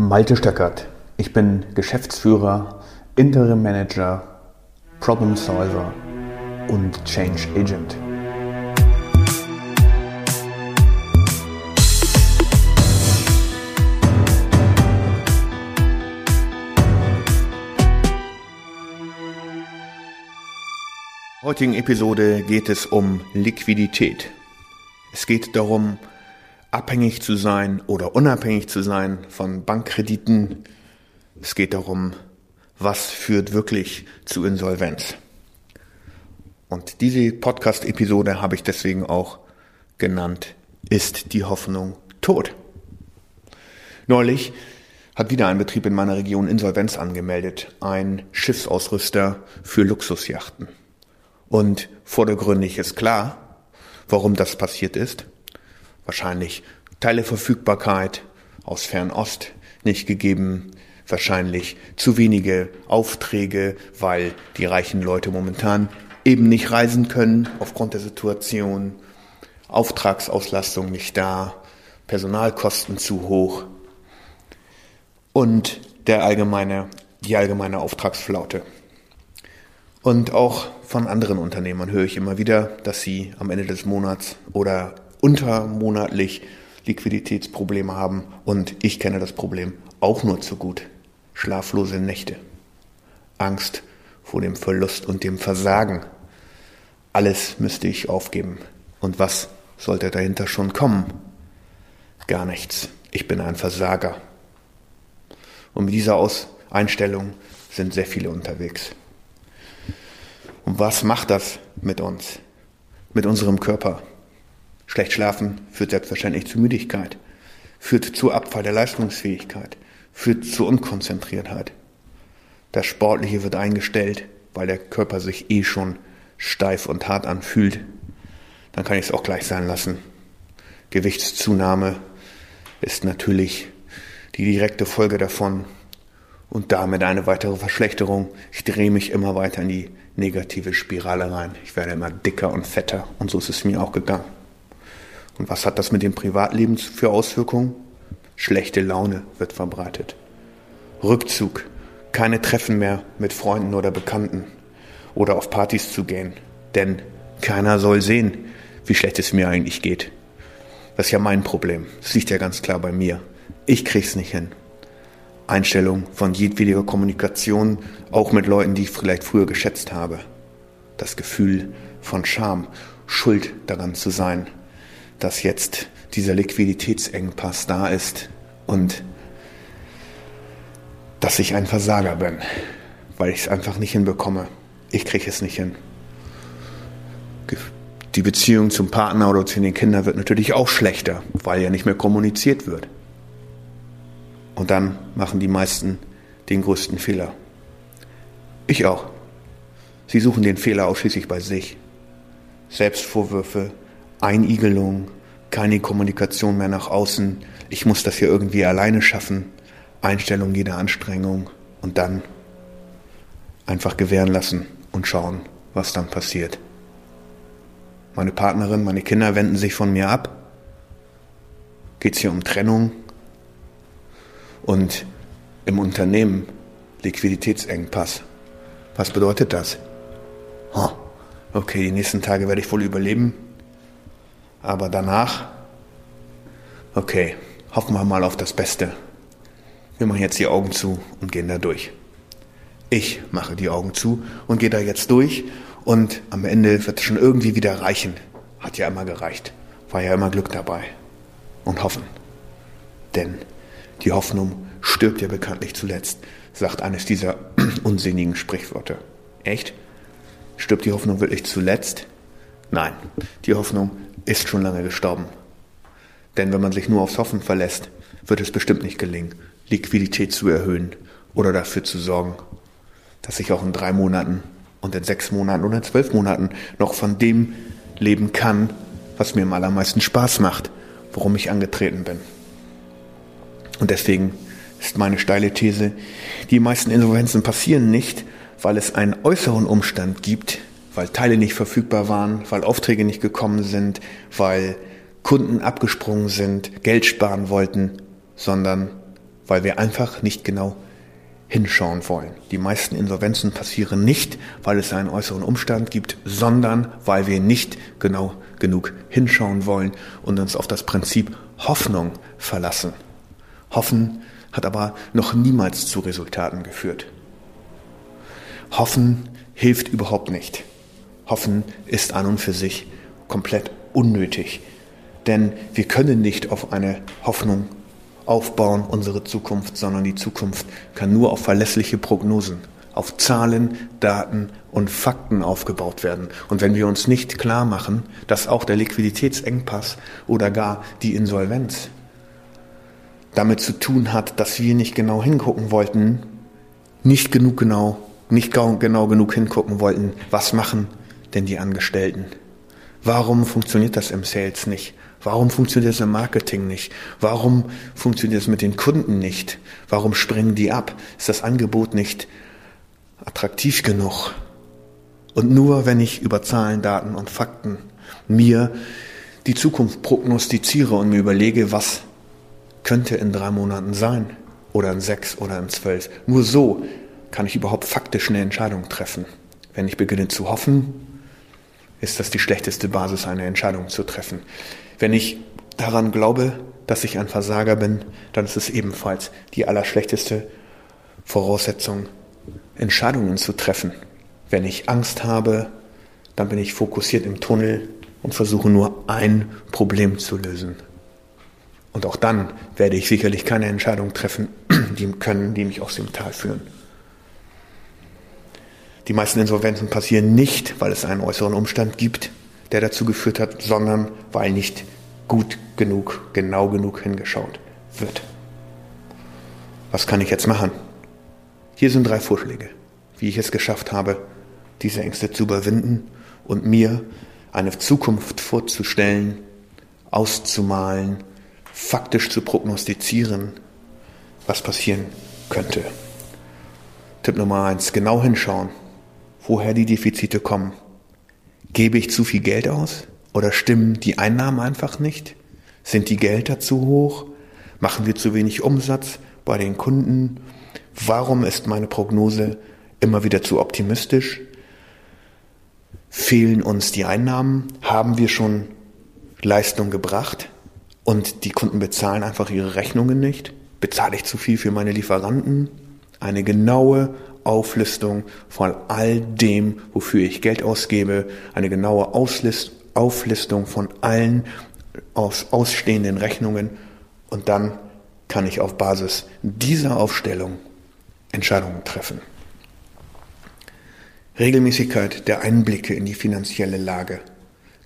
Malte Stöckert. Ich bin Geschäftsführer, Interim Manager, Problem Solver und Change Agent. heutigen Episode geht es um Liquidität. Es geht darum, abhängig zu sein oder unabhängig zu sein von Bankkrediten. Es geht darum, was führt wirklich zu Insolvenz. Und diese Podcast-Episode habe ich deswegen auch genannt, ist die Hoffnung tot? Neulich hat wieder ein Betrieb in meiner Region Insolvenz angemeldet, ein Schiffsausrüster für Luxusjachten. Und vordergründig ist klar, warum das passiert ist. Wahrscheinlich Teileverfügbarkeit aus Fernost nicht gegeben, wahrscheinlich zu wenige Aufträge, weil die reichen Leute momentan eben nicht reisen können aufgrund der Situation, Auftragsauslastung nicht da, Personalkosten zu hoch und der allgemeine, die allgemeine Auftragsflaute. Und auch von anderen Unternehmern höre ich immer wieder, dass sie am Ende des Monats oder untermonatlich Liquiditätsprobleme haben. Und ich kenne das Problem auch nur zu gut. Schlaflose Nächte. Angst vor dem Verlust und dem Versagen. Alles müsste ich aufgeben. Und was sollte dahinter schon kommen? Gar nichts. Ich bin ein Versager. Und mit dieser Einstellung sind sehr viele unterwegs. Und was macht das mit uns, mit unserem Körper? Schlecht schlafen führt selbstverständlich zu Müdigkeit, führt zu Abfall der Leistungsfähigkeit, führt zu Unkonzentriertheit. Das Sportliche wird eingestellt, weil der Körper sich eh schon steif und hart anfühlt. Dann kann ich es auch gleich sein lassen. Gewichtszunahme ist natürlich die direkte Folge davon und damit eine weitere Verschlechterung. Ich drehe mich immer weiter in die negative Spirale rein. Ich werde immer dicker und fetter und so ist es mir auch gegangen. Und was hat das mit dem Privatleben für Auswirkungen? Schlechte Laune wird verbreitet. Rückzug, keine Treffen mehr mit Freunden oder Bekannten oder auf Partys zu gehen, denn keiner soll sehen, wie schlecht es mir eigentlich geht. Das ist ja mein Problem. Das liegt ja ganz klar bei mir. Ich krieg's nicht hin. Einstellung von jedwediger Kommunikation, auch mit Leuten, die ich vielleicht früher geschätzt habe. Das Gefühl von Scham, Schuld daran zu sein, dass jetzt dieser Liquiditätsengpass da ist und dass ich ein Versager bin, weil ich es einfach nicht hinbekomme. Ich kriege es nicht hin. Die Beziehung zum Partner oder zu den Kindern wird natürlich auch schlechter, weil ja nicht mehr kommuniziert wird. Und dann machen die meisten den größten Fehler. Ich auch. Sie suchen den Fehler ausschließlich bei sich. Selbstvorwürfe, Einigelung, keine Kommunikation mehr nach außen. Ich muss das hier irgendwie alleine schaffen. Einstellung jeder Anstrengung und dann einfach gewähren lassen und schauen, was dann passiert. Meine Partnerin, meine Kinder wenden sich von mir ab. Geht es hier um Trennung, und im Unternehmen Liquiditätsengpass. Was bedeutet das? Okay, die nächsten Tage werde ich wohl überleben. Aber danach, okay, hoffen wir mal auf das Beste. Wir machen jetzt die Augen zu und gehen da durch. Ich mache die Augen zu und gehe da jetzt durch und am Ende wird es schon irgendwie wieder reichen. Hat ja immer gereicht. War ja immer Glück dabei. Und hoffen. Denn die Hoffnung stirbt ja bekanntlich zuletzt, sagt eines dieser unsinnigen Sprichworte. Echt? Stirbt die Hoffnung wirklich zuletzt? Nein, die Hoffnung ist schon lange gestorben. Denn wenn man sich nur aufs Hoffen verlässt, wird es bestimmt nicht gelingen, Liquidität zu erhöhen oder dafür zu sorgen, dass ich auch in drei Monaten und in sechs Monaten oder in zwölf Monaten noch von dem leben kann, was mir am allermeisten Spaß macht, worum ich angetreten bin. Und deswegen ist meine steile These, die meisten Insolvenzen passieren nicht, weil es einen äußeren Umstand gibt, weil Teile nicht verfügbar waren, weil Aufträge nicht gekommen sind, weil Kunden abgesprungen sind, Geld sparen wollten, sondern weil wir einfach nicht genau hinschauen wollen. Die meisten Insolvenzen passieren nicht, weil es einen äußeren Umstand gibt, sondern weil wir nicht genau genug hinschauen wollen und uns auf das Prinzip Hoffnung verlassen. Hoffen hat aber noch niemals zu Resultaten geführt. Hoffen hilft überhaupt nicht. Hoffen ist an und für sich komplett unnötig. Denn wir können nicht auf eine Hoffnung aufbauen, unsere Zukunft, sondern die Zukunft kann nur auf verlässliche Prognosen, auf Zahlen, Daten und Fakten aufgebaut werden. Und wenn wir uns nicht klar machen, dass auch der Liquiditätsengpass oder gar die Insolvenz damit zu tun hat, dass wir nicht genau hingucken wollten, nicht genug genau, nicht genau genug hingucken wollten, was machen denn die Angestellten? Warum funktioniert das im Sales nicht? Warum funktioniert es im Marketing nicht? Warum funktioniert es mit den Kunden nicht? Warum springen die ab? Ist das Angebot nicht attraktiv genug? Und nur wenn ich über Zahlen, Daten und Fakten mir die Zukunft prognostiziere und mir überlege, was könnte in drei Monaten sein oder in sechs oder in zwölf, nur so kann ich überhaupt faktisch eine Entscheidung treffen. Wenn ich beginne zu hoffen, ist das die schlechteste Basis, eine Entscheidung zu treffen. Wenn ich daran glaube, dass ich ein Versager bin, dann ist es ebenfalls die allerschlechteste Voraussetzung, Entscheidungen zu treffen. Wenn ich Angst habe, dann bin ich fokussiert im Tunnel und versuche nur ein Problem zu lösen. Und auch dann werde ich sicherlich keine Entscheidung treffen, die können, die mich aus dem Tal führen. Die meisten Insolvenzen passieren nicht, weil es einen äußeren Umstand gibt, der dazu geführt hat, sondern weil nicht gut genug, genau genug hingeschaut wird. Was kann ich jetzt machen? Hier sind drei Vorschläge, wie ich es geschafft habe, diese Ängste zu überwinden und mir eine Zukunft vorzustellen, auszumalen, faktisch zu prognostizieren, was passieren könnte. Tipp Nummer eins, genau hinschauen, woher die Defizite kommen. Gebe ich zu viel Geld aus oder stimmen die Einnahmen einfach nicht? Sind die Gelder zu hoch? Machen wir zu wenig Umsatz bei den Kunden? Warum ist meine Prognose immer wieder zu optimistisch? Fehlen uns die Einnahmen? Haben wir schon Leistung gebracht und die Kunden bezahlen einfach ihre Rechnungen nicht? Bezahle ich zu viel für meine Lieferanten? Eine genaue Auflistung von all dem, wofür ich Geld ausgebe, eine genaue Auslist Auflistung von allen aus ausstehenden Rechnungen und dann kann ich auf Basis dieser Aufstellung Entscheidungen treffen. Regelmäßigkeit der Einblicke in die finanzielle Lage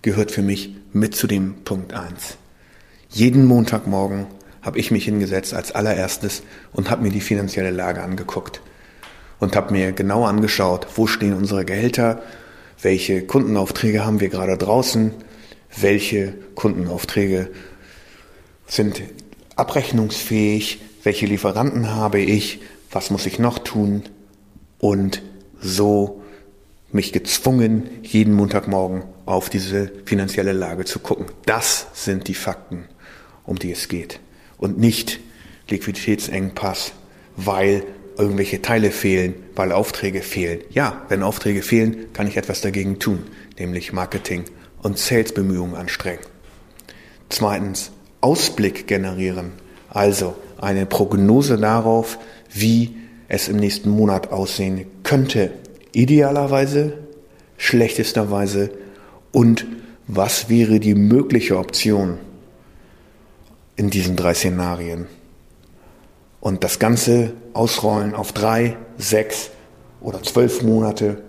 gehört für mich mit zu dem Punkt 1. Jeden Montagmorgen habe ich mich hingesetzt als allererstes und habe mir die finanzielle Lage angeguckt und habe mir genau angeschaut, wo stehen unsere Gehälter, welche Kundenaufträge haben wir gerade draußen, welche Kundenaufträge sind abrechnungsfähig, welche Lieferanten habe ich, was muss ich noch tun und so mich gezwungen, jeden Montagmorgen auf diese finanzielle Lage zu gucken. Das sind die Fakten, um die es geht und nicht Liquiditätsengpass, weil irgendwelche Teile fehlen, weil Aufträge fehlen. Ja, wenn Aufträge fehlen, kann ich etwas dagegen tun, nämlich Marketing und Sales-Bemühungen anstrengen. Zweitens, Ausblick generieren, also eine Prognose darauf, wie es im nächsten Monat aussehen könnte. Idealerweise, schlechtesterweise und was wäre die mögliche Option in diesen drei Szenarien und das Ganze ausrollen auf drei, sechs oder zwölf Monate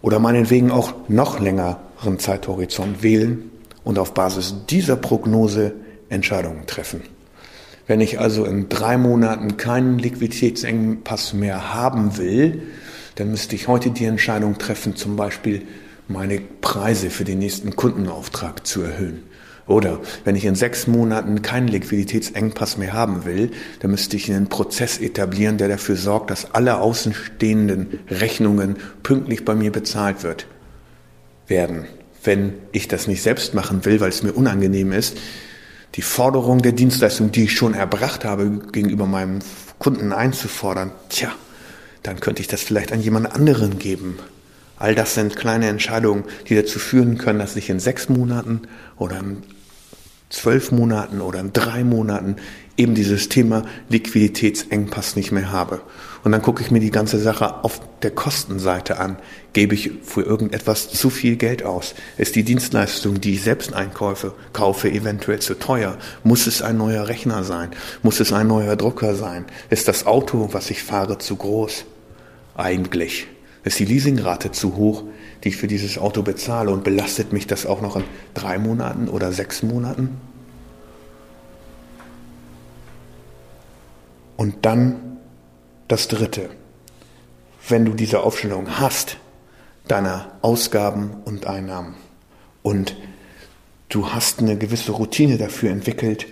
oder meinetwegen auch noch längeren Zeithorizont wählen und auf Basis dieser Prognose Entscheidungen treffen. Wenn ich also in drei Monaten keinen Liquiditätsengpass mehr haben will, dann müsste ich heute die Entscheidung treffen, zum Beispiel meine Preise für den nächsten Kundenauftrag zu erhöhen. Oder wenn ich in sechs Monaten keinen Liquiditätsengpass mehr haben will, dann müsste ich einen Prozess etablieren, der dafür sorgt, dass alle außenstehenden Rechnungen pünktlich bei mir bezahlt wird, werden. Wenn ich das nicht selbst machen will, weil es mir unangenehm ist, die Forderung der Dienstleistung, die ich schon erbracht habe, gegenüber meinem Kunden einzufordern, tja, dann könnte ich das vielleicht an jemand anderen geben. All das sind kleine Entscheidungen, die dazu führen können, dass ich in sechs Monaten oder in zwölf Monaten oder in drei Monaten eben dieses Thema Liquiditätsengpass nicht mehr habe. Und dann gucke ich mir die ganze Sache auf der Kostenseite an. Gebe ich für irgendetwas zu viel Geld aus? Ist die Dienstleistung, die ich selbst einkaufe, kaufe, eventuell zu teuer? Muss es ein neuer Rechner sein? Muss es ein neuer Drucker sein? Ist das Auto, was ich fahre, zu groß? Eigentlich. Ist die Leasingrate zu hoch, die ich für dieses Auto bezahle und belastet mich das auch noch in drei Monaten oder sechs Monaten? Und dann das Dritte. Wenn du diese Aufstellung hast, deiner Ausgaben und Einnahmen, und du hast eine gewisse Routine dafür entwickelt,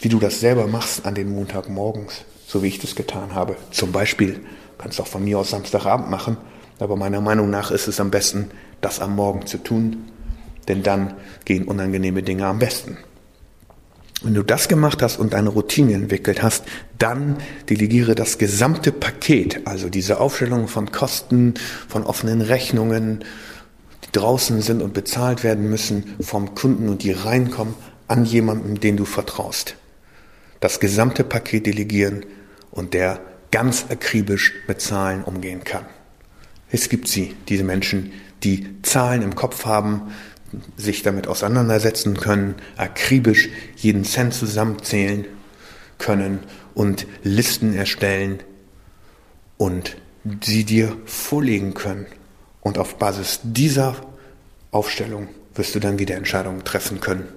wie du das selber machst an den Montagmorgens, so wie ich das getan habe. Zum Beispiel, kannst auch von mir aus Samstagabend machen, aber meiner Meinung nach ist es am besten, das am Morgen zu tun, denn dann gehen unangenehme Dinge am besten. Wenn du das gemacht hast und eine Routine entwickelt hast, dann delegiere das gesamte Paket, also diese Aufstellung von Kosten, von offenen Rechnungen, die draußen sind und bezahlt werden müssen vom Kunden und die reinkommen, an jemanden, den du vertraust. Das gesamte Paket delegieren und der ganz akribisch mit Zahlen umgehen kann. Es gibt sie, diese Menschen, die Zahlen im Kopf haben, sich damit auseinandersetzen können, akribisch jeden Cent zusammenzählen können und Listen erstellen und sie dir vorlegen können. Und auf Basis dieser Aufstellung wirst du dann wieder Entscheidungen treffen können,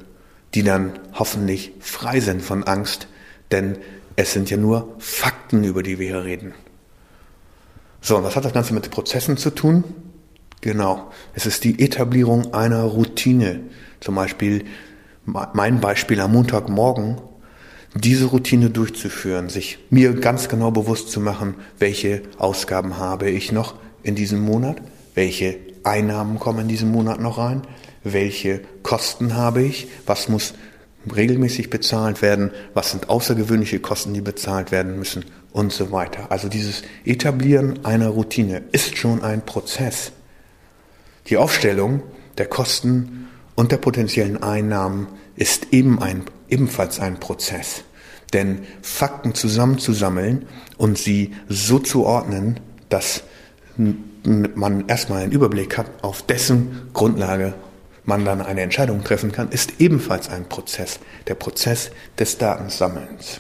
die dann hoffentlich frei sind von Angst, denn es sind ja nur Fakten, über die wir hier reden. So, und was hat das Ganze mit Prozessen zu tun? Genau. Es ist die Etablierung einer Routine. Zum Beispiel mein Beispiel am Montagmorgen, diese Routine durchzuführen, sich mir ganz genau bewusst zu machen, welche Ausgaben habe ich noch in diesem Monat, welche Einnahmen kommen in diesem Monat noch rein, welche Kosten habe ich, was muss regelmäßig bezahlt werden, was sind außergewöhnliche Kosten, die bezahlt werden müssen und so weiter. Also dieses Etablieren einer Routine ist schon ein Prozess. Die Aufstellung der Kosten und der potenziellen Einnahmen ist eben ein, ebenfalls ein Prozess. Denn Fakten zusammenzusammeln und sie so zu ordnen, dass man erstmal einen Überblick hat, auf dessen Grundlage man dann eine Entscheidung treffen kann, ist ebenfalls ein Prozess, der Prozess des Datensammelns.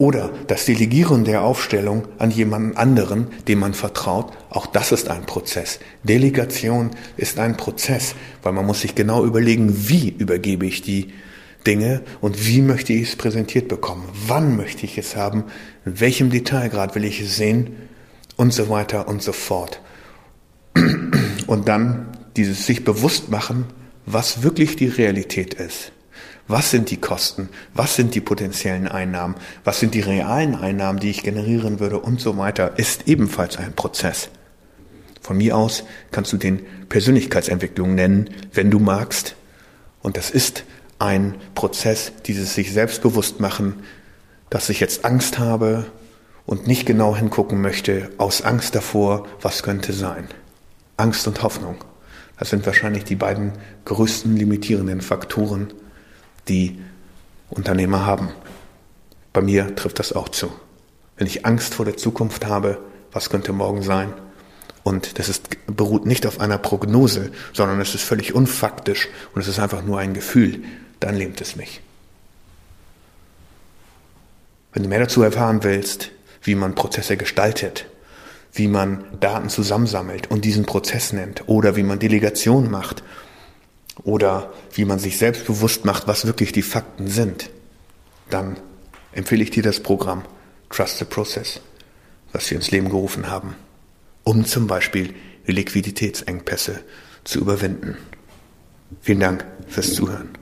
Oder das Delegieren der Aufstellung an jemanden anderen, dem man vertraut, auch das ist ein Prozess. Delegation ist ein Prozess, weil man muss sich genau überlegen, wie übergebe ich die Dinge und wie möchte ich es präsentiert bekommen, wann möchte ich es haben, in welchem Detailgrad will ich es sehen und so weiter und so fort. Und dann dieses sich bewusst machen, was wirklich die Realität ist. Was sind die Kosten? Was sind die potenziellen Einnahmen? Was sind die realen Einnahmen, die ich generieren würde und so weiter, ist ebenfalls ein Prozess. Von mir aus kannst du den Persönlichkeitsentwicklung nennen, wenn du magst. Und das ist ein Prozess, dieses sich selbstbewusst machen, dass ich jetzt Angst habe und nicht genau hingucken möchte, aus Angst davor, was könnte sein. Angst und Hoffnung. Das sind wahrscheinlich die beiden größten limitierenden Faktoren, die Unternehmer haben. Bei mir trifft das auch zu. Wenn ich Angst vor der Zukunft habe, was könnte morgen sein? Und das ist, beruht nicht auf einer Prognose, sondern es ist völlig unfaktisch und es ist einfach nur ein Gefühl, dann lähmt es mich. Wenn du mehr dazu erfahren willst, wie man Prozesse gestaltet, wie man Daten zusammensammelt und diesen Prozess nennt oder wie man Delegation macht oder wie man sich selbst bewusst macht, was wirklich die Fakten sind, dann empfehle ich dir das Programm Trust the Process, was wir ins Leben gerufen haben, um zum Beispiel Liquiditätsengpässe zu überwinden. Vielen Dank fürs Zuhören.